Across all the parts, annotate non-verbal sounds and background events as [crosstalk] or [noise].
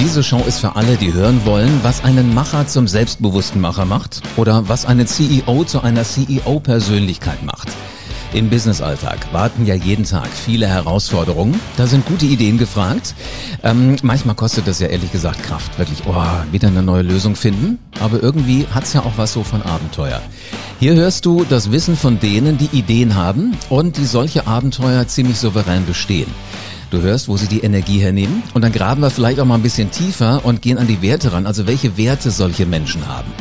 Diese Show ist für alle, die hören wollen, was einen Macher zum selbstbewussten Macher macht oder was einen CEO zu einer CEO-Persönlichkeit macht. Im Businessalltag warten ja jeden Tag viele Herausforderungen. Da sind gute Ideen gefragt. Ähm, manchmal kostet das ja ehrlich gesagt Kraft. Wirklich, oh, wieder eine neue Lösung finden. Aber irgendwie hat's ja auch was so von Abenteuer. Hier hörst du das Wissen von denen, die Ideen haben und die solche Abenteuer ziemlich souverän bestehen. Du hörst, wo sie die Energie hernehmen und dann graben wir vielleicht auch mal ein bisschen tiefer und gehen an die Werte ran, also welche Werte solche Menschen haben.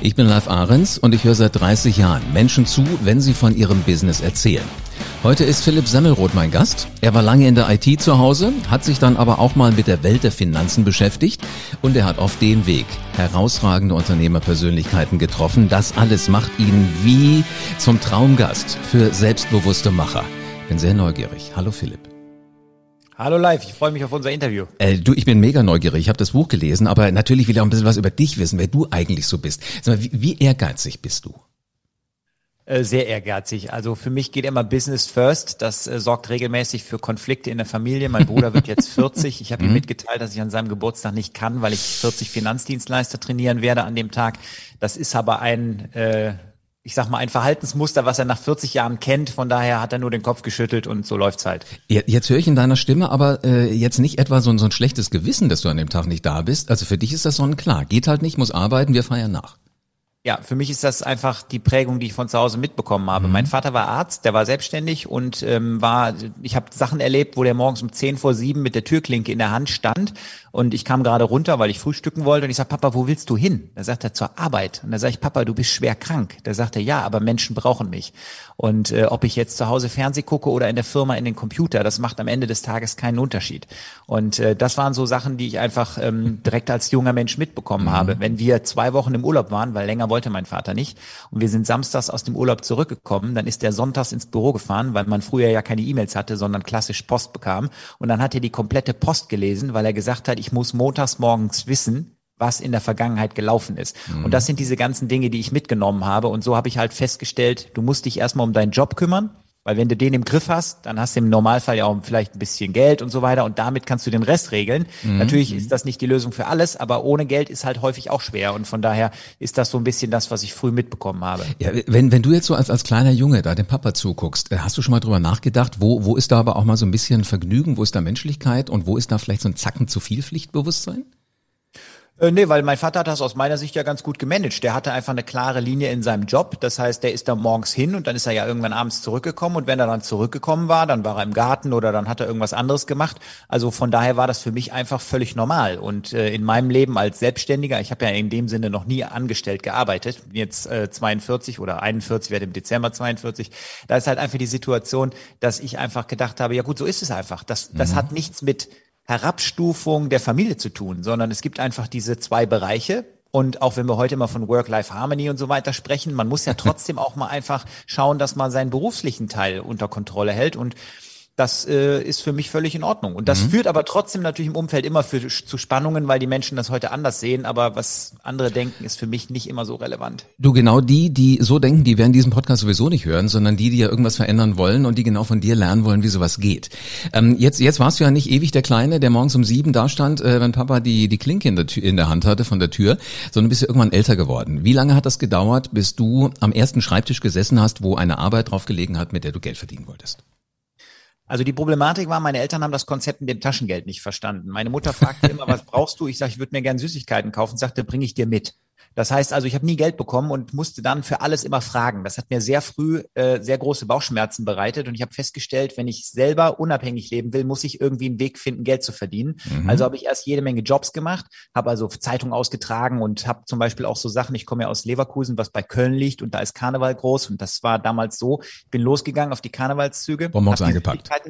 Ich bin Live Ahrens und ich höre seit 30 Jahren Menschen zu, wenn sie von ihrem Business erzählen. Heute ist Philipp Semmelroth mein Gast. Er war lange in der IT zu Hause, hat sich dann aber auch mal mit der Welt der Finanzen beschäftigt und er hat auf dem Weg herausragende Unternehmerpersönlichkeiten getroffen. Das alles macht ihn wie zum Traumgast für selbstbewusste Macher. Bin sehr neugierig. Hallo Philipp. Hallo live, ich freue mich auf unser Interview. Äh, du, ich bin mega neugierig. Ich habe das Buch gelesen, aber natürlich will ich auch ein bisschen was über dich wissen, wer du eigentlich so bist. Sag mal, wie, wie ehrgeizig bist du? Äh, sehr ehrgeizig. Also für mich geht immer Business first. Das äh, sorgt regelmäßig für Konflikte in der Familie. Mein Bruder wird jetzt [laughs] 40. Ich habe ihm mhm. mitgeteilt, dass ich an seinem Geburtstag nicht kann, weil ich 40 Finanzdienstleister trainieren werde an dem Tag. Das ist aber ein äh, ich sag mal, ein Verhaltensmuster, was er nach 40 Jahren kennt. Von daher hat er nur den Kopf geschüttelt und so läuft's halt. Jetzt höre ich in deiner Stimme aber äh, jetzt nicht etwa so, so ein schlechtes Gewissen, dass du an dem Tag nicht da bist. Also für dich ist das sonnenklar. Geht halt nicht, muss arbeiten, wir feiern nach. Ja, für mich ist das einfach die Prägung, die ich von zu Hause mitbekommen habe. Mhm. Mein Vater war Arzt, der war selbstständig und ähm, war, ich habe Sachen erlebt, wo der morgens um zehn vor sieben mit der Türklinke in der Hand stand und ich kam gerade runter, weil ich frühstücken wollte und ich sag, Papa, wo willst du hin? Da sagt er zur Arbeit und da sage ich, Papa, du bist schwer krank. Da sagt er, ja, aber Menschen brauchen mich. Und äh, ob ich jetzt zu Hause Fernseh gucke oder in der Firma in den Computer, das macht am Ende des Tages keinen Unterschied. Und äh, das waren so Sachen, die ich einfach ähm, direkt als junger Mensch mitbekommen mhm. habe. Wenn wir zwei Wochen im Urlaub waren, weil länger wollte mein Vater nicht, und wir sind samstags aus dem Urlaub zurückgekommen, dann ist der sonntags ins Büro gefahren, weil man früher ja keine E-Mails hatte, sondern klassisch Post bekam. Und dann hat er die komplette Post gelesen, weil er gesagt hat, ich muss montags morgens wissen, was in der Vergangenheit gelaufen ist. Mhm. Und das sind diese ganzen Dinge, die ich mitgenommen habe. Und so habe ich halt festgestellt, du musst dich erstmal um deinen Job kümmern, weil wenn du den im Griff hast, dann hast du im Normalfall ja auch vielleicht ein bisschen Geld und so weiter und damit kannst du den Rest regeln. Mhm. Natürlich ist das nicht die Lösung für alles, aber ohne Geld ist halt häufig auch schwer und von daher ist das so ein bisschen das, was ich früh mitbekommen habe. Ja, wenn, wenn du jetzt so als, als kleiner Junge da dem Papa zuguckst, äh, hast du schon mal drüber nachgedacht, wo, wo ist da aber auch mal so ein bisschen Vergnügen, wo ist da Menschlichkeit und wo ist da vielleicht so ein Zacken zu viel Pflichtbewusstsein? Äh, nee, weil mein Vater hat das aus meiner Sicht ja ganz gut gemanagt. Der hatte einfach eine klare Linie in seinem Job. Das heißt, der ist da morgens hin und dann ist er ja irgendwann abends zurückgekommen. Und wenn er dann zurückgekommen war, dann war er im Garten oder dann hat er irgendwas anderes gemacht. Also von daher war das für mich einfach völlig normal. Und äh, in meinem Leben als Selbstständiger, ich habe ja in dem Sinne noch nie angestellt gearbeitet, bin jetzt äh, 42 oder 41, werde im Dezember 42. Da ist halt einfach die Situation, dass ich einfach gedacht habe, ja gut, so ist es einfach. Das, das mhm. hat nichts mit Herabstufung der Familie zu tun, sondern es gibt einfach diese zwei Bereiche. Und auch wenn wir heute immer von Work-Life-Harmony und so weiter sprechen, man muss ja trotzdem auch mal einfach schauen, dass man seinen beruflichen Teil unter Kontrolle hält. Und das äh, ist für mich völlig in Ordnung. Und das mhm. führt aber trotzdem natürlich im Umfeld immer für, zu Spannungen, weil die Menschen das heute anders sehen. Aber was andere denken, ist für mich nicht immer so relevant. Du, genau die, die so denken, die werden diesen Podcast sowieso nicht hören, sondern die, die ja irgendwas verändern wollen und die genau von dir lernen wollen, wie sowas geht. Ähm, jetzt, jetzt warst du ja nicht ewig der Kleine, der morgens um sieben da stand, äh, wenn Papa die, die Klinke in der, Tür, in der Hand hatte von der Tür, sondern bist du irgendwann älter geworden. Wie lange hat das gedauert, bis du am ersten Schreibtisch gesessen hast, wo eine Arbeit drauf gelegen hat, mit der du Geld verdienen wolltest? Also die Problematik war, meine Eltern haben das Konzept mit dem Taschengeld nicht verstanden. Meine Mutter fragte immer, was brauchst du? Ich sage, ich würde mir gerne Süßigkeiten kaufen. Sagte, bringe ich dir mit. Das heißt also, ich habe nie Geld bekommen und musste dann für alles immer fragen. Das hat mir sehr früh äh, sehr große Bauchschmerzen bereitet und ich habe festgestellt, wenn ich selber unabhängig leben will, muss ich irgendwie einen Weg finden, Geld zu verdienen. Mhm. Also habe ich erst jede Menge Jobs gemacht, habe also Zeitung ausgetragen und habe zum Beispiel auch so Sachen. Ich komme ja aus Leverkusen, was bei Köln liegt und da ist Karneval groß und das war damals so. Ich bin losgegangen auf die Karnevalszüge, habe die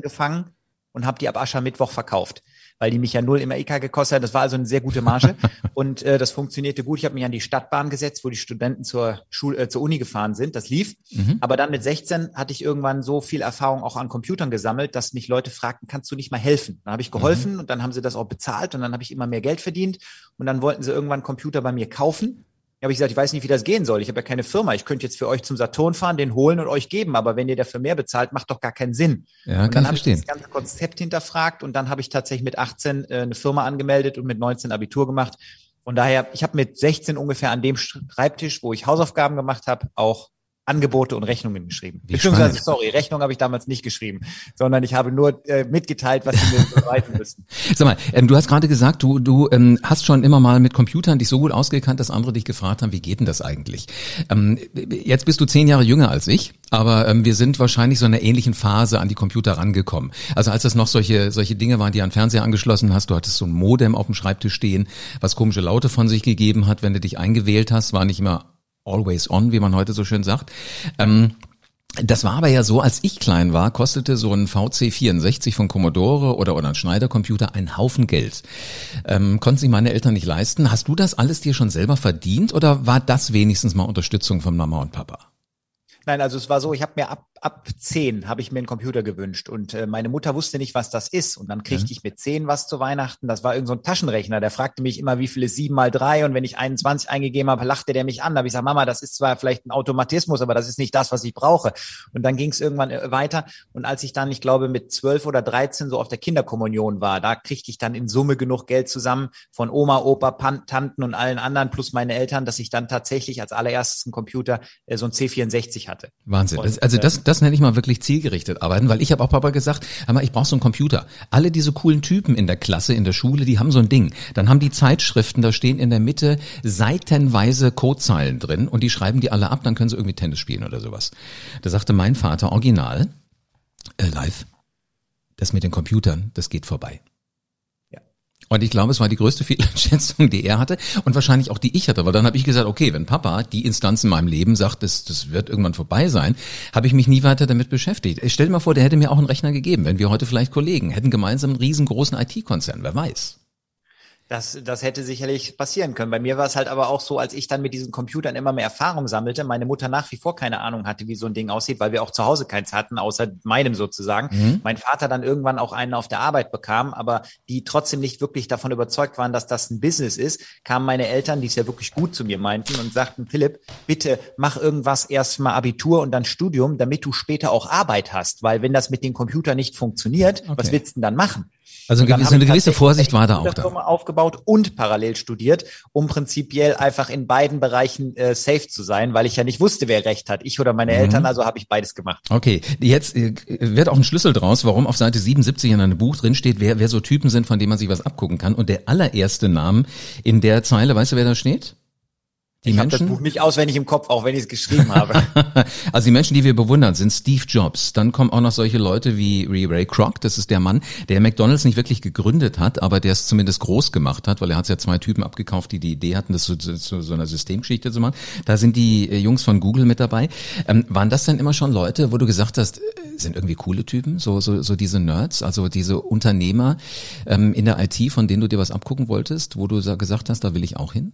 gefangen und habe die ab Aschermittwoch verkauft weil die mich ja null im IK gekostet hat. Das war also eine sehr gute Marge [laughs] und äh, das funktionierte gut. Ich habe mich an die Stadtbahn gesetzt, wo die Studenten zur Schule, äh, zur Uni gefahren sind. Das lief. Mhm. Aber dann mit 16 hatte ich irgendwann so viel Erfahrung auch an Computern gesammelt, dass mich Leute fragten, kannst du nicht mal helfen? Dann habe ich geholfen mhm. und dann haben sie das auch bezahlt und dann habe ich immer mehr Geld verdient und dann wollten sie irgendwann Computer bei mir kaufen habe ich gesagt, ich weiß nicht, wie das gehen soll. Ich habe ja keine Firma. Ich könnte jetzt für euch zum Saturn fahren, den holen und euch geben. Aber wenn ihr dafür mehr bezahlt, macht doch gar keinen Sinn. Ja, und dann habe ich das ganze Konzept hinterfragt und dann habe ich tatsächlich mit 18 äh, eine Firma angemeldet und mit 19 Abitur gemacht. Von daher, ich habe mit 16 ungefähr an dem Schreibtisch, wo ich Hausaufgaben gemacht habe, auch Angebote und Rechnungen geschrieben. Wie Beziehungsweise, spannend. sorry, Rechnung habe ich damals nicht geschrieben, sondern ich habe nur äh, mitgeteilt, was sie mir bereiten müssen. [laughs] Sag mal, ähm, du hast gerade gesagt, du, du ähm, hast schon immer mal mit Computern dich so gut ausgekannt, dass andere dich gefragt haben, wie geht denn das eigentlich? Ähm, jetzt bist du zehn Jahre jünger als ich, aber ähm, wir sind wahrscheinlich so in einer ähnlichen Phase an die Computer rangekommen. Also als das noch solche, solche Dinge waren, die an Fernseher angeschlossen hast, du hattest so ein Modem auf dem Schreibtisch stehen, was komische Laute von sich gegeben hat, wenn du dich eingewählt hast, war nicht immer always on, wie man heute so schön sagt. Ähm, das war aber ja so, als ich klein war, kostete so ein VC64 von Commodore oder, oder ein Schneider-Computer einen Haufen Geld. Ähm, konnten sich meine Eltern nicht leisten. Hast du das alles dir schon selber verdient oder war das wenigstens mal Unterstützung von Mama und Papa? Nein, also es war so, ich habe mir ab, ab zehn habe ich mir einen Computer gewünscht und äh, meine Mutter wusste nicht, was das ist. Und dann kriegte Mhm. ich mit zehn was zu Weihnachten. Das war irgend so ein Taschenrechner. Der fragte mich immer, wie viel ist sieben mal drei? Und wenn ich 21 eingegeben habe, lachte der mich an. Da habe ich gesagt, Mama, das ist zwar vielleicht ein Automatismus, aber das ist nicht das, was ich brauche. Und dann ging es irgendwann äh, weiter. Und als ich dann, ich glaube, mit zwölf oder dreizehn so auf der Kinderkommunion war, da kriegte ich dann in Summe genug Geld zusammen von Oma, Opa, Pan Tanten und allen anderen plus meine Eltern, dass ich dann tatsächlich als allererstes einen Computer, äh, so ein C64 hatte. Wahnsinn. Und, Das, also äh, das, das nenne ich mal wirklich zielgerichtet arbeiten, weil ich habe auch Papa gesagt, mal, ich brauche so einen Computer. Alle diese coolen Typen in der Klasse, in der Schule, die haben so ein Ding. Dann haben die Zeitschriften, da stehen in der Mitte seitenweise Codezeilen drin und die schreiben die alle ab, dann können sie irgendwie Tennis spielen oder sowas. Da sagte mein Vater original, äh, live, das mit den Computern, das geht vorbei. Und ich glaube, es war die größte [laughs] Fehleinschätzung, die er hatte und wahrscheinlich auch die ich hatte. Weil dann habe ich gesagt, okay, wenn Papa die Instanz in meinem Leben sagt, das, das wird irgendwann vorbei sein, habe ich mich nie weiter damit beschäftigt. Stell dir mal vor, der hätte mir auch einen Rechner gegeben, wenn wir heute vielleicht Kollegen hätten gemeinsam einen riesengroßen IT-Konzern, wer weiß. Das, das hätte sicherlich passieren können. Bei mir war es halt aber auch so, als ich dann mit diesen Computern immer mehr Erfahrung sammelte, meine Mutter nach wie vor keine Ahnung hatte, wie so ein Ding aussieht, weil wir auch zu Hause keins hatten, außer meinem sozusagen. Mhm. Mein Vater dann irgendwann auch einen auf der Arbeit bekam, aber die trotzdem nicht wirklich davon überzeugt waren, dass das ein Business ist, kamen meine Eltern, die es ja wirklich gut zu mir meinten und sagten, Philipp, bitte mach irgendwas erst mal Abitur und dann Studium, damit du später auch Arbeit hast, weil wenn das mit dem Computer nicht funktioniert, Okay. was willst du denn dann machen? Also dann eine gewisse Vorsicht war da auch da. Aufgebaut und parallel studiert, um prinzipiell einfach in beiden Bereichen äh, safe zu sein, weil ich ja nicht wusste, wer recht hat, ich oder meine Mhm. Eltern, also habe ich beides gemacht. Okay, jetzt äh, wird auch ein Schlüssel draus, warum auf Seite 77 in einem Buch drin steht, wer, wer so Typen sind, von denen man sich was abgucken kann. Und der allererste Name in der Zeile, weißt du, wer da steht? Die ich habe das? Buch nicht auswendig im Kopf, auch wenn ich es geschrieben habe. [laughs] Also die Menschen, die wir bewundern, sind Steve Jobs. Dann kommen auch noch solche Leute wie Ray Ray Kroc. Das ist der Mann, der McDonald's nicht wirklich gegründet hat, aber der es zumindest groß gemacht hat, weil er hat ja zwei Typen abgekauft, die die Idee hatten, das zu, zu, zu so einer Systemgeschichte zu machen. Da sind die äh, Jungs von Google mit dabei. Ähm, waren das denn immer schon Leute, wo du gesagt hast, äh, sind irgendwie coole Typen, so so, so diese Nerds, also diese Unternehmer ähm, in der IT, von denen du dir was abgucken wolltest, wo du sa- gesagt hast, da will ich auch hin?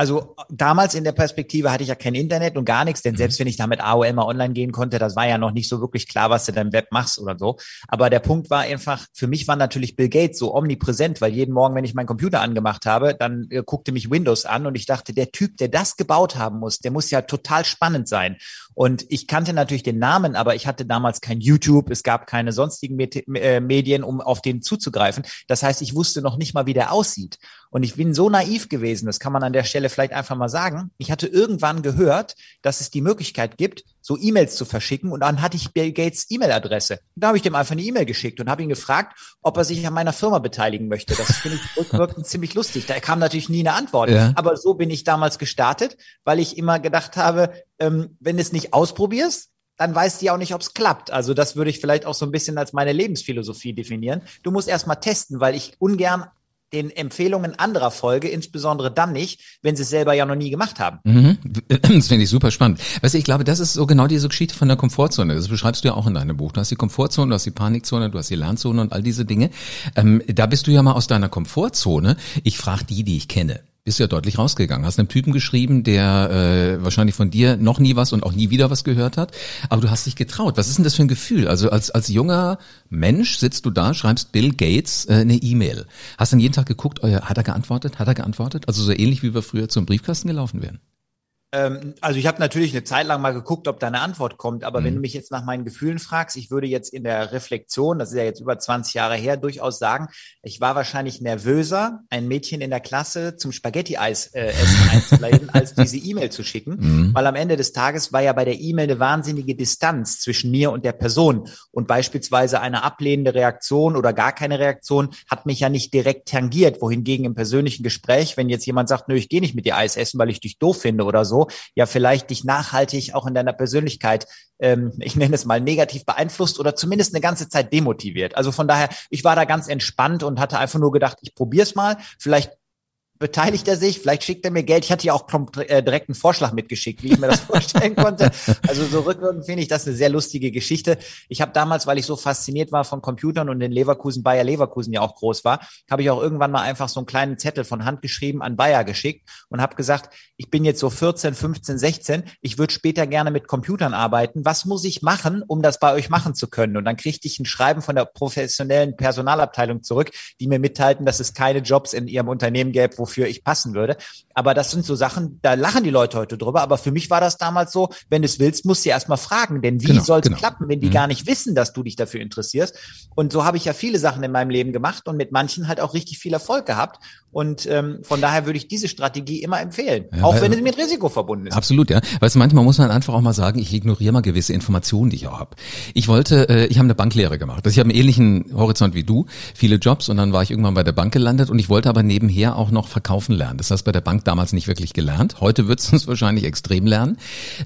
Also damals in der Perspektive hatte ich ja kein Internet und gar nichts, denn selbst wenn ich da mit AOL mal online gehen konnte, das war ja noch nicht so wirklich klar, was du dann im Web machst oder so. Aber der Punkt war einfach, für mich war natürlich Bill Gates so omnipräsent, weil jeden Morgen, wenn ich meinen Computer angemacht habe, dann äh, guckte mich Windows an und ich dachte, der Typ, der das gebaut haben muss, der muss ja total spannend sein. Und ich kannte natürlich den Namen, aber ich hatte damals kein YouTube, es gab keine sonstigen Met äh, Medien, um auf den zuzugreifen. Das heißt, ich wusste noch nicht mal, wie der aussieht. Und ich bin so naiv gewesen, das kann man an der Stelle vielleicht einfach mal sagen. Ich hatte irgendwann gehört, dass es die Möglichkeit gibt, so E-Mails zu verschicken und dann hatte ich Bill Gates E-Mail-Adresse. Da habe ich dem einfach eine E-Mail geschickt und habe ihn gefragt, ob er sich an meiner Firma beteiligen möchte. Das finde ich rückwirkend [laughs] ziemlich lustig. Da kam natürlich nie eine Antwort. Ja. Aber so bin ich damals gestartet, weil ich immer gedacht habe, ähm, wenn du es nicht ausprobierst, dann weißt du ja auch nicht, ob es klappt. Also das würde ich vielleicht auch so ein bisschen als meine Lebensphilosophie definieren. Du musst erst mal testen, weil ich ungern den Empfehlungen anderer folge, insbesondere dann nicht, wenn sie es selber ja noch nie gemacht haben. Mhm. [clears throat] Das finde ich super spannend. Weißt du, ich glaube, das ist so genau diese Geschichte von der Komfortzone. Das beschreibst du ja auch in deinem Buch. Du hast die Komfortzone, du hast die Panikzone, du hast die Lernzone und all diese Dinge. Ähm, da bist du ja mal aus deiner Komfortzone. Ich frage die, die ich kenne. Bist ja deutlich rausgegangen. Hast einem Typen geschrieben, der äh, wahrscheinlich von dir noch nie was und auch nie wieder was gehört hat, aber du hast dich getraut. Was ist denn das für ein Gefühl? Also als als junger Mensch sitzt du da, schreibst Bill Gates äh, eine E-Mail. Hast dann jeden Tag geguckt, oh ja, hat er geantwortet? Hat er geantwortet? Also so ähnlich wie wir früher zum Briefkasten gelaufen wären. Ähm, also ich habe natürlich eine Zeit lang mal geguckt, ob da eine Antwort kommt, aber mhm. wenn du mich jetzt nach meinen Gefühlen fragst, ich würde jetzt in der Reflexion, das ist ja jetzt über 20 Jahre her, durchaus sagen, ich war wahrscheinlich nervöser, ein Mädchen in der Klasse zum Spaghetti-Eis äh, essen [laughs] einzuleiten, als diese E-Mail zu schicken, mhm. weil am Ende des Tages war ja bei der E-Mail eine wahnsinnige Distanz zwischen mir und der Person und beispielsweise eine ablehnende Reaktion oder gar keine Reaktion hat mich ja nicht direkt tangiert, wohingegen im persönlichen Gespräch, wenn jetzt jemand sagt, nö, ich gehe nicht mit dir Eis essen, weil ich dich doof finde oder so, ja vielleicht dich nachhaltig auch in deiner Persönlichkeit, ähm, ich nenne es mal negativ beeinflusst oder zumindest eine ganze Zeit demotiviert. Also von daher, ich war da ganz entspannt und hatte einfach nur gedacht, ich probier's mal. Vielleicht beteiligt er sich, vielleicht schickt er mir Geld. Ich hatte ja auch äh, direkt einen Vorschlag mitgeschickt, wie ich mir das [laughs] vorstellen konnte. Also so rückwirkend finde ich das eine sehr lustige Geschichte. Ich habe damals, weil ich so fasziniert war von Computern und in Leverkusen, Bayer Leverkusen ja auch groß war, habe ich auch irgendwann mal einfach so einen kleinen Zettel von Hand geschrieben an Bayer geschickt und habe gesagt, ich bin jetzt so 14, 15, 16, ich würde später gerne mit Computern arbeiten. Was muss ich machen, um das bei euch machen zu können? Und dann kriegte ich ein Schreiben von der professionellen Personalabteilung zurück, die mir mitteilten, dass es keine Jobs in ihrem Unternehmen gäbe, wo wofür ich passen würde. Aber das sind so Sachen, da lachen die Leute heute drüber. Aber für mich war das damals so, wenn du es willst, musst du erst mal fragen. Denn wie genau, soll es genau. klappen, wenn die mhm. gar nicht wissen, dass du dich dafür interessierst? Und so habe ich ja viele Sachen in meinem Leben gemacht und mit manchen halt auch richtig viel Erfolg gehabt. Und ähm, von daher würde ich diese Strategie immer empfehlen, ja, auch wenn es mit Risiko verbunden ist. Absolut, ja. Weißt du, manchmal muss man einfach auch mal sagen, ich ignoriere mal gewisse Informationen, die ich auch habe. Ich wollte, äh, ich habe eine Banklehre gemacht. Also ich habe einen ähnlichen Horizont wie du, viele Jobs und dann war ich irgendwann bei der Bank gelandet und ich wollte aber nebenher auch noch verkaufen lernen. Das hast bei der Bank damals nicht wirklich gelernt. Heute würdest du es [laughs] wahrscheinlich extrem lernen.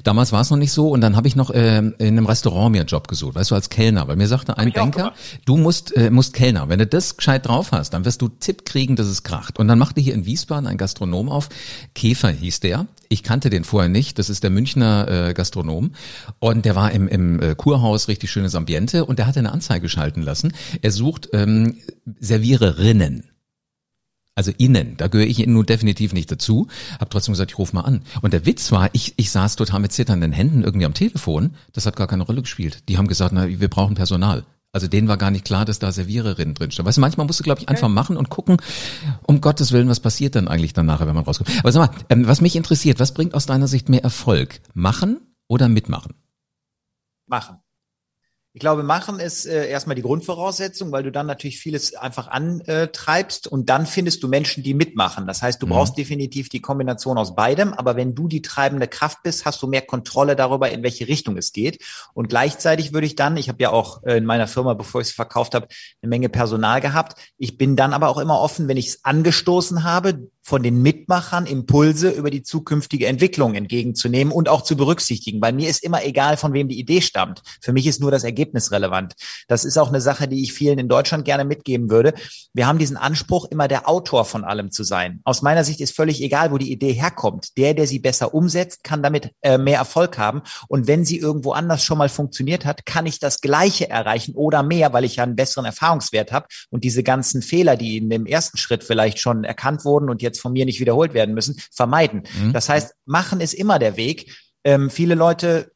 Damals war es noch nicht so und dann habe ich noch äh, in einem Restaurant mir einen Job gesucht, weißt du, als Kellner, weil mir sagte ein Banker, du musst, äh, musst Kellner. Wenn du das gescheit drauf hast, dann wirst du Tipp kriegen, dass es kracht. Und dann machte hier in Wiesbaden ein Gastronom auf. Käfer hieß der. Ich kannte den vorher nicht. Das ist der Münchner äh, Gastronom. Und der war im, im äh, Kurhaus, richtig schönes Ambiente. Und der hatte eine Anzeige schalten lassen. Er sucht ähm, Serviererinnen. Also innen, da gehöre ich nun definitiv nicht dazu. Hab trotzdem gesagt, ich rufe mal an. Und der Witz war, ich, ich saß total mit zitternden Händen irgendwie am Telefon. Das hat gar keine Rolle gespielt. Die haben gesagt, na, wir brauchen Personal. Also denen war gar nicht klar, dass da Serviererinnen drinstehen. Weißt du, manchmal musst du, glaube ich, einfach machen und gucken, um Gottes Willen, was passiert dann eigentlich dann nachher, wenn man rauskommt. Aber sag mal, ähm, was mich interessiert, was bringt aus deiner Sicht mehr Erfolg? Machen oder mitmachen? Machen. Ich glaube, machen ist äh, erstmal die Grundvoraussetzung, weil du dann natürlich vieles einfach antreibst und dann findest du Menschen, die mitmachen. Das heißt, du mhm. brauchst definitiv die Kombination aus beidem, aber wenn du die treibende Kraft bist, hast du mehr Kontrolle darüber, in welche Richtung es geht. Und gleichzeitig würde ich dann, ich habe ja auch äh, in meiner Firma, bevor ich es verkauft habe, eine Menge Personal gehabt. Ich bin dann aber auch immer offen, wenn ich es angestoßen habe, von den Mitmachern Impulse über die zukünftige Entwicklung entgegenzunehmen und auch zu berücksichtigen. Bei mir ist immer egal, von wem die Idee stammt. Für mich ist nur das Ergebnis relevant. Das ist auch eine Sache, die ich vielen in Deutschland gerne mitgeben würde. Wir haben diesen Anspruch, immer der Autor von allem zu sein. Aus meiner Sicht ist völlig egal, wo die Idee herkommt. Der, der sie besser umsetzt, kann damit äh, mehr Erfolg haben. Und wenn sie irgendwo anders schon mal funktioniert hat, kann ich das Gleiche erreichen oder mehr, weil ich ja einen besseren Erfahrungswert habe und diese ganzen Fehler, die in dem ersten Schritt vielleicht schon erkannt wurden und jetzt jetzt von mir nicht wiederholt werden müssen, vermeiden. Mhm. Das heißt, machen ist immer der Weg. Ähm, viele Leute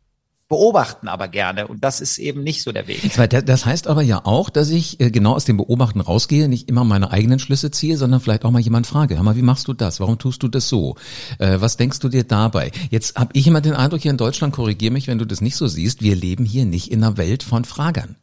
beobachten aber gerne und das ist eben nicht so der Weg. Das heißt aber ja auch, dass ich äh, genau aus dem Beobachten rausgehe, nicht immer meine eigenen Schlüsse ziehe, sondern vielleicht auch mal jemand frage, hör mal, wie machst du das? Warum tust du das so? Äh, was denkst du dir dabei? Jetzt habe ich immer den Eindruck hier in Deutschland, korrigiere mich, wenn du das nicht so siehst, wir leben hier nicht in einer Welt von Fragern.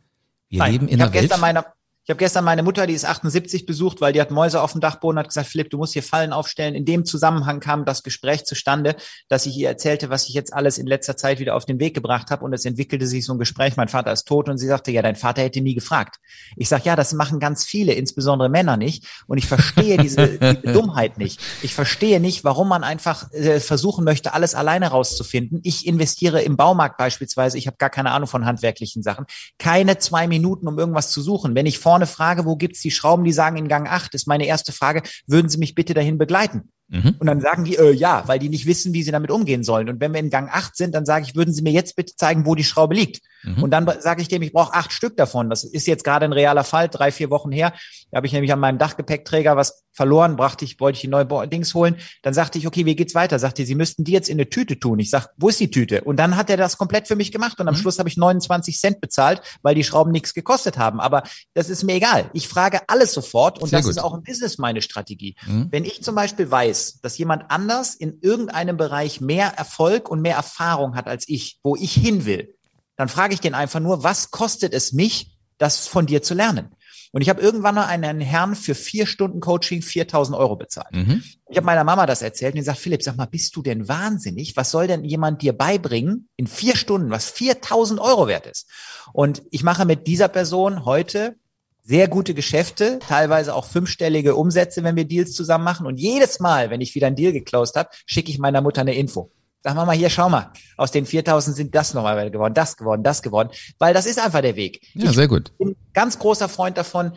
Wir Nein, leben in einer Welt. Meiner, ich habe gestern meine Mutter, die ist 78, besucht, weil die hat Mäuse auf dem Dachboden, hat gesagt, Philipp, du musst hier Fallen aufstellen. In dem Zusammenhang kam das Gespräch zustande, dass ich ihr erzählte, was ich jetzt alles in letzter Zeit wieder auf den Weg gebracht habe. Und es entwickelte sich so ein Gespräch, mein Vater ist tot und sie sagte, ja, dein Vater hätte nie gefragt. Ich sage, ja, das machen ganz viele, insbesondere Männer nicht. Und ich verstehe diese, [laughs] diese Dummheit nicht. Ich verstehe nicht, warum man einfach äh, versuchen möchte, alles alleine rauszufinden. Ich investiere im Baumarkt beispielsweise, ich habe gar keine Ahnung von handwerklichen Sachen, keine zwei Minuten, um irgendwas zu suchen. Wenn ich vorne frage, wo gibt's die Schrauben, die sagen in Gang 8, ist meine erste Frage, würden Sie mich bitte dahin begleiten? Mhm. Und dann sagen die, äh, ja, weil die nicht wissen, wie sie damit umgehen sollen. Und wenn wir in Gang 8 sind, dann sage ich, würden Sie mir jetzt bitte zeigen, wo die Schraube liegt. Mhm. Und dann sage ich dem, ich brauche acht Stück davon. Das ist jetzt gerade ein realer Fall, drei, vier Wochen her. Da habe ich nämlich an meinem Dachgepäckträger was verloren, brachte ich, wollte ich die neue Dings holen. Dann sagte ich, okay, wie geht's weiter? Sagte, Sie müssten die jetzt in eine Tüte tun. Ich sag, wo ist die Tüte? Und dann hat er das komplett für mich gemacht. Und am mhm. Schluss habe ich 29 Cent bezahlt, weil die Schrauben nichts gekostet haben. Aber das ist mir egal. Ich frage alles sofort. Und Sehr das gut. ist auch im Business meine Strategie. Mhm. Wenn ich zum Beispiel weiß, dass jemand anders in irgendeinem Bereich mehr Erfolg und mehr Erfahrung hat als ich, wo ich hin will, dann frage ich den einfach nur, was kostet es mich, das von dir zu lernen? Und ich habe irgendwann mal einen Herrn für vier Stunden Coaching 4000 Euro bezahlt. Mhm. Ich habe meiner Mama das erzählt und die sagt, Philipp, sag mal, bist du denn wahnsinnig? Was soll denn jemand dir beibringen in vier Stunden, was 4000 Euro wert ist? Und ich mache mit dieser Person heute sehr gute Geschäfte, teilweise auch fünfstellige Umsätze, wenn wir Deals zusammen machen. Und jedes Mal, wenn ich wieder einen Deal geclosed habe, schicke ich meiner Mutter eine Info. Sag mal, hier, schau mal, aus den 4000 sind das nochmal geworden, das geworden, das geworden, weil das ist einfach der Weg. Ja, ich sehr gut. bin ganz großer Freund davon,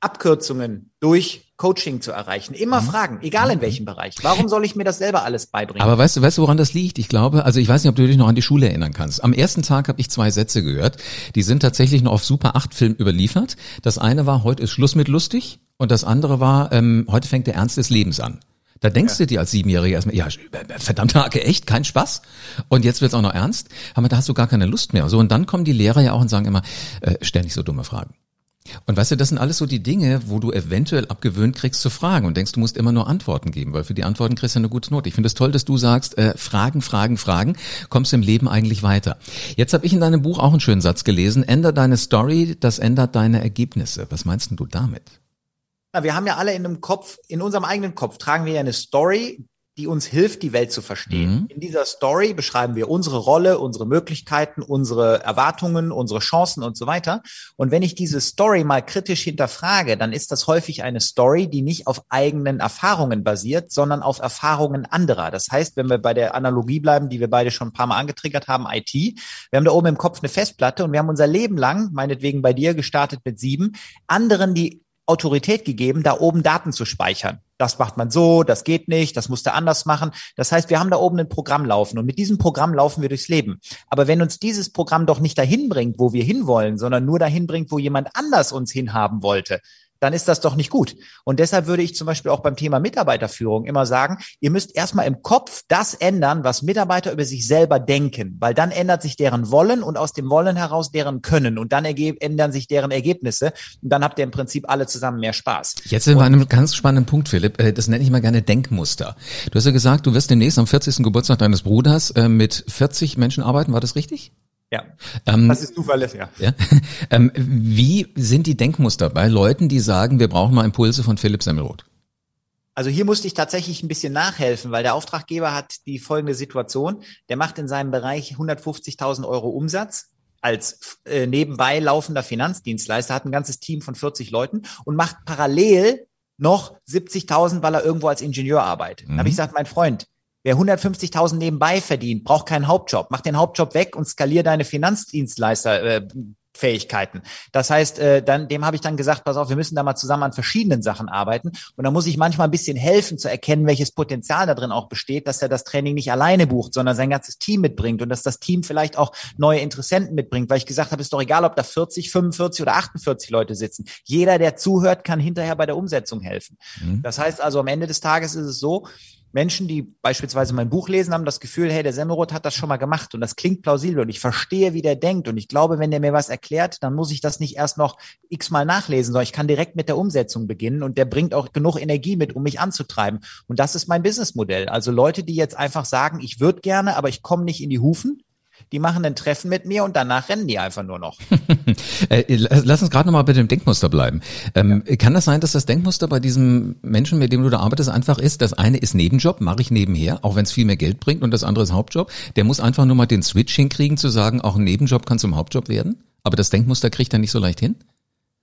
Abkürzungen durch Coaching zu erreichen. Immer mhm. fragen, egal in mhm. welchem Bereich. Warum soll ich mir das selber alles beibringen? Aber weißt du, weißt du, woran das liegt? Ich glaube, also ich weiß nicht, ob du dich noch an die Schule erinnern kannst. Am ersten Tag habe ich zwei Sätze gehört, die sind tatsächlich noch auf Super 8 Film überliefert. Das eine war, heute ist Schluss mit lustig und das andere war, ähm, heute fängt der Ernst des Lebens an. Da denkst ja. du dir als Siebenjähriger erstmal, ja, verdammte Hacke, echt, kein Spaß. Und jetzt wird's auch noch ernst. Aber da hast du gar keine Lust mehr. So, und dann kommen die Lehrer ja auch und sagen immer, äh, stell nicht so dumme Fragen. Und weißt du, das sind alles so die Dinge, wo du eventuell abgewöhnt kriegst zu fragen und denkst, du musst immer nur Antworten geben, weil für die Antworten kriegst du eine gute Note. Ich finde es toll, dass du sagst, äh, Fragen, Fragen, Fragen, kommst im Leben eigentlich weiter. Jetzt habe ich in deinem Buch auch einen schönen Satz gelesen, änder deine Story, das ändert deine Ergebnisse. Was meinst denn du damit? Na, wir haben ja alle in einem Kopf, in unserem eigenen Kopf tragen wir ja eine Story, die uns hilft, die Welt zu verstehen. Mhm. In dieser Story beschreiben wir unsere Rolle, unsere Möglichkeiten, unsere Erwartungen, unsere Chancen und so weiter. Und wenn ich diese Story mal kritisch hinterfrage, dann ist das häufig eine Story, die nicht auf eigenen Erfahrungen basiert, sondern auf Erfahrungen anderer. Das heißt, wenn wir bei der Analogie bleiben, die wir beide schon ein paar Mal angetriggert haben, IT, wir haben da oben im Kopf eine Festplatte und wir haben unser Leben lang, meinetwegen bei dir gestartet mit sieben, anderen die Autorität gegeben, da oben Daten zu speichern. Das macht man so, das geht nicht, das musst du anders machen. Das heißt, wir haben da oben ein Programm laufen und mit diesem Programm laufen wir durchs Leben. Aber wenn uns dieses Programm doch nicht dahin bringt, wo wir hinwollen, sondern nur dahin bringt, wo jemand anders uns hinhaben wollte, dann ist das doch nicht gut. Und deshalb würde ich zum Beispiel auch beim Thema Mitarbeiterführung immer sagen, ihr müsst erstmal im Kopf das ändern, was Mitarbeiter über sich selber denken, weil dann ändert sich deren Wollen und aus dem Wollen heraus deren Können und dann ändern sich deren Ergebnisse und dann habt ihr im Prinzip alle zusammen mehr Spaß. Jetzt sind wir an einem ganz spannenden Punkt, Philipp. Äh, das nenne ich mal gerne Denkmuster. Du hast ja gesagt, du wirst demnächst am 40. Geburtstag deines Bruders äh, mit 40 Menschen arbeiten. War das richtig? Ja, ähm, das ist zuverlässig. Ja. ja. [laughs] Ähm, wie sind die Denkmuster bei Leuten, die sagen, wir brauchen mal Impulse von Philipp Semmelroth? Also hier musste ich tatsächlich ein bisschen nachhelfen, weil der Auftraggeber hat die folgende Situation. Der macht in seinem Bereich 150.000 Euro Umsatz als äh, nebenbei laufender Finanzdienstleister, hat ein ganzes Team von 40 Leuten und macht parallel noch 70.000, weil er irgendwo als Ingenieur arbeitet. Mhm. Dann habe ich gesagt, mein Freund, Wer 150.000 nebenbei verdient, braucht keinen Hauptjob. Mach den Hauptjob weg und skalier deine Finanzdienstleister. Äh, Fähigkeiten. Das heißt, äh, dann, dem habe ich dann gesagt, pass auf, wir müssen da mal zusammen an verschiedenen Sachen arbeiten. Und da muss ich manchmal ein bisschen helfen zu erkennen, welches Potenzial da drin auch besteht, dass er das Training nicht alleine bucht, sondern sein ganzes Team mitbringt und dass das Team vielleicht auch neue Interessenten mitbringt, weil ich gesagt habe, ist doch egal, ob da 40, 45 oder 48 Leute sitzen. Jeder, der zuhört, kann hinterher bei der Umsetzung helfen. Mhm. Das heißt also, am Ende des Tages ist es so, Menschen, die beispielsweise mein Buch lesen, haben das Gefühl, hey, der Semmelroth hat das schon mal gemacht und das klingt plausibel und ich verstehe, wie der denkt und ich glaube, wenn der mir was erklärt, dann muss ich das nicht erst noch x-mal nachlesen, sondern ich kann direkt mit der Umsetzung beginnen und der bringt auch genug Energie mit, um mich anzutreiben. Und das ist mein Businessmodell. Also Leute, die jetzt einfach sagen, ich würde gerne, aber ich komme nicht in die Hufen, die machen ein Treffen mit mir und danach rennen die einfach nur noch. [laughs] Äh, lass uns gerade nochmal bei dem Denkmuster bleiben. Ähm, ja. Kann das sein, dass das Denkmuster bei diesem Menschen, mit dem du da arbeitest, einfach ist, das eine ist Nebenjob, mache ich nebenher, auch wenn es viel mehr Geld bringt und das andere ist Hauptjob. Der muss einfach nur mal den Switch hinkriegen, zu sagen, auch ein Nebenjob kann zum Hauptjob werden. Aber das Denkmuster kriegt er nicht so leicht hin?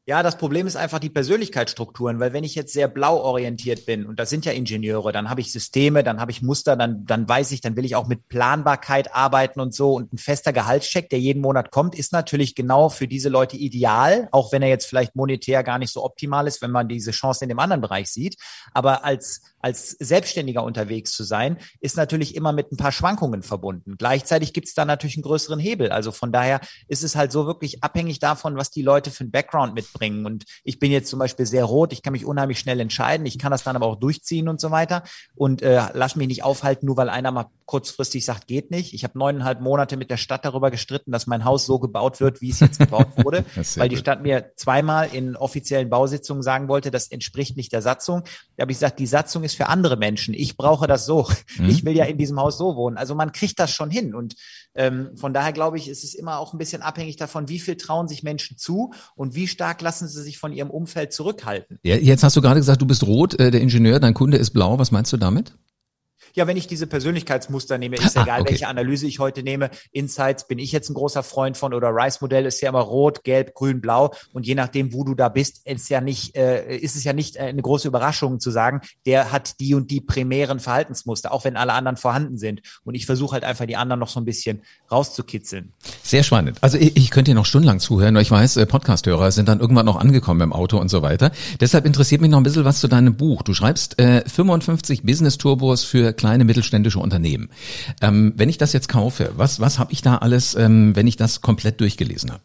Ja, das Problem ist einfach die Persönlichkeitsstrukturen, weil wenn ich jetzt sehr blau orientiert bin, und das sind ja Ingenieure, dann habe ich Systeme, dann habe ich Muster, dann, dann weiß ich, dann will ich auch mit Planbarkeit arbeiten und so. Und ein fester Gehaltscheck, der jeden Monat kommt, ist natürlich genau für diese Leute ideal, auch wenn er jetzt vielleicht monetär gar nicht so optimal ist, wenn man diese Chance in dem anderen Bereich sieht. Aber als als Selbstständiger unterwegs zu sein, ist natürlich immer mit ein paar Schwankungen verbunden. Gleichzeitig gibt es da natürlich einen größeren Hebel. Also von daher ist es halt so wirklich abhängig davon, was die Leute für einen Background mitbringen. Und ich bin jetzt zum Beispiel sehr rot, ich kann mich unheimlich schnell entscheiden, ich kann das dann aber auch durchziehen und so weiter und äh, lass mich nicht aufhalten, nur weil einer mal kurzfristig sagt, geht nicht. Ich habe neuneinhalb Monate mit der Stadt darüber gestritten, dass mein Haus so gebaut wird, wie es jetzt gebaut [laughs] wurde, weil die Stadt mir zweimal in offiziellen Bausitzungen sagen wollte, das entspricht nicht der Satzung. Da habe ich gesagt, die Satzung ist für andere Menschen. Ich brauche das so. Mhm. Ich will ja in diesem Haus so wohnen. Also man kriegt das schon hin. Und ähm, von daher glaube ich, ist es immer auch ein bisschen abhängig davon, wie viel trauen sich Menschen zu und wie stark lassen sie sich von ihrem Umfeld zurückhalten. Ja, jetzt hast du gerade gesagt, du bist rot, äh, der Ingenieur, dein Kunde ist blau. Was meinst du damit? Ja, wenn ich diese Persönlichkeitsmuster nehme, ist ah, egal, okay. welche Analyse ich heute nehme. Insights bin ich jetzt ein großer Freund von oder Rice-Modell ist ja immer rot, gelb, grün, blau. Und je nachdem, wo du da bist, ist ja nicht, äh, ist es ja nicht äh, eine große Überraschung zu sagen, der hat die und die primären Verhaltensmuster, auch wenn alle anderen vorhanden sind. Und ich versuche halt einfach die anderen noch so ein bisschen rauszukitzeln. Sehr spannend. Also ich, ich könnte dir noch stundenlang zuhören, weil ich weiß, äh, Podcasthörer sind dann irgendwann noch angekommen im Auto und so weiter. Deshalb interessiert mich noch ein bisschen was zu deinem Buch. Du schreibst äh, 55 Business Turbos für kleine mittelständische Unternehmen. Ähm, wenn ich das jetzt kaufe, was, was habe ich da alles, ähm, wenn ich das komplett durchgelesen habe?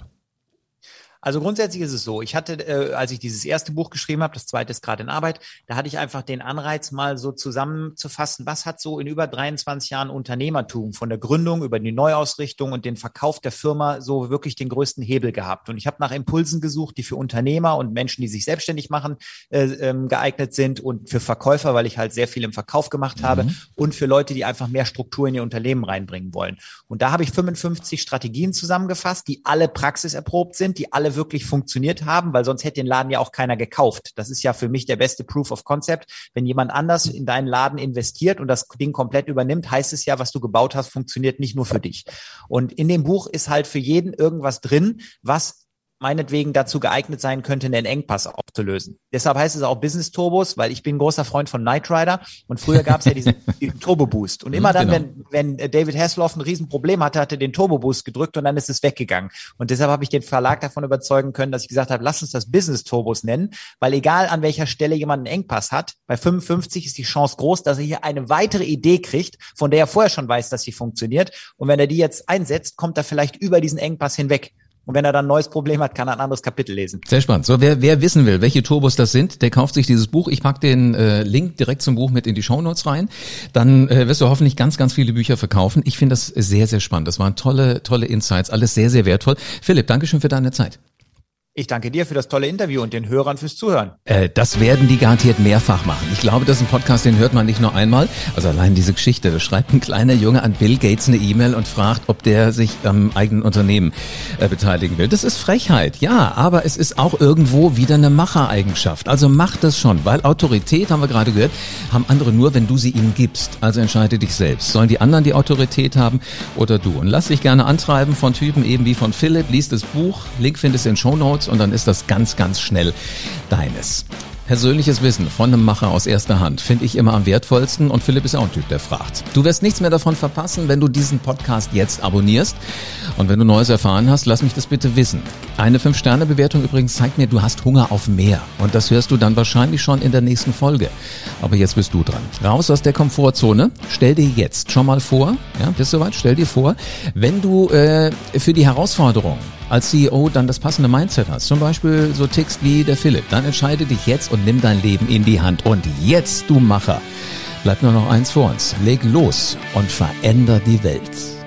Also grundsätzlich ist es so, ich hatte, äh, als ich dieses erste Buch geschrieben habe, das zweite ist gerade in Arbeit, da hatte ich einfach den Anreiz, mal so zusammenzufassen, was hat so in über 23 Jahren Unternehmertum von der Gründung über die Neuausrichtung und den Verkauf der Firma so wirklich den größten Hebel gehabt. Und ich habe nach Impulsen gesucht, die für Unternehmer und Menschen, die sich selbstständig machen, äh, ähm, geeignet sind und für Verkäufer, weil ich halt sehr viel im Verkauf gemacht habe mhm. und für Leute, die einfach mehr Struktur in ihr Unternehmen reinbringen wollen. Und da habe ich 55 Strategien zusammengefasst, die alle praxiserprobt sind, die alle alle wirklich funktioniert haben, weil sonst hätte den Laden ja auch keiner gekauft. Das ist ja für mich der beste Proof of Concept. Wenn jemand anders in deinen Laden investiert und das Ding komplett übernimmt, heißt es ja, was du gebaut hast, funktioniert nicht nur für dich. Und in dem Buch ist halt für jeden irgendwas drin, was meinetwegen dazu geeignet sein könnte, einen Engpass aufzulösen. Deshalb heißt es auch Business Turbos, weil ich bin ein großer Freund von Knight Rider und früher gab es ja diesen, [laughs] diesen Turbo Boost. Und immer dann, genau. wenn, wenn David Hasselhoff ein Riesenproblem hatte, hatte den Turbo Boost gedrückt und dann ist es weggegangen. Und deshalb habe ich den Verlag davon überzeugen können, dass ich gesagt habe, lass uns das Business Turbos nennen, weil egal an welcher Stelle jemand einen Engpass hat, bei 55 ist die Chance groß, dass er hier eine weitere Idee kriegt, von der er vorher schon weiß, dass sie funktioniert. Und wenn er die jetzt einsetzt, kommt er vielleicht über diesen Engpass hinweg. Und wenn er dann ein neues Problem hat, kann er ein anderes Kapitel lesen. Sehr spannend. So, wer, wer wissen will, welche Turbos das sind, der kauft sich dieses Buch. Ich pack den äh, Link direkt zum Buch mit in die Show Notes rein. Dann äh, wirst du hoffentlich ganz, ganz viele Bücher verkaufen. Ich finde das sehr, sehr spannend. Das waren tolle, tolle Insights. Alles sehr, sehr wertvoll. Philipp, Dankeschön für deine Zeit. Ich danke dir für das tolle Interview und den Hörern fürs Zuhören. Äh, das werden die garantiert mehrfach machen. Ich glaube, das ist ein Podcast, den hört man nicht nur einmal. Also allein diese Geschichte, da schreibt ein kleiner Junge an Bill Gates eine E-Mail und fragt, ob der sich am eigenen Unternehmen äh, beteiligen will. Das ist Frechheit, ja, aber es ist auch irgendwo wieder eine Machereigenschaft. Also mach das schon, weil Autorität, haben wir gerade gehört, haben andere nur, wenn du sie ihnen gibst. Also entscheide dich selbst. Sollen die anderen die Autorität haben oder du? Und lass dich gerne antreiben von Typen eben wie von Philipp. Lies das Buch, Link findest du in Show Notes und dann ist das ganz, ganz schnell deines. Persönliches Wissen von einem Macher aus erster Hand finde ich immer am wertvollsten und Philipp ist auch ein Typ, der fragt. Du wirst nichts mehr davon verpassen, wenn du diesen Podcast jetzt abonnierst. Und wenn du Neues erfahren hast, lass mich das bitte wissen. Eine 5-Sterne-Bewertung übrigens zeigt mir, du hast Hunger auf mehr. Und das hörst du dann wahrscheinlich schon in der nächsten Folge. Aber jetzt bist du dran. Raus aus der Komfortzone. Stell dir jetzt schon mal vor, ja, bist du soweit? Stell dir vor, wenn du äh, für die Herausforderung als CEO dann das passende Mindset hast, zum Beispiel so tickst wie der Philipp, dann entscheide dich jetzt und nimm dein Leben in die Hand. Und jetzt, du Macher, bleibt nur noch eins vor uns. Leg los und veränder die Welt.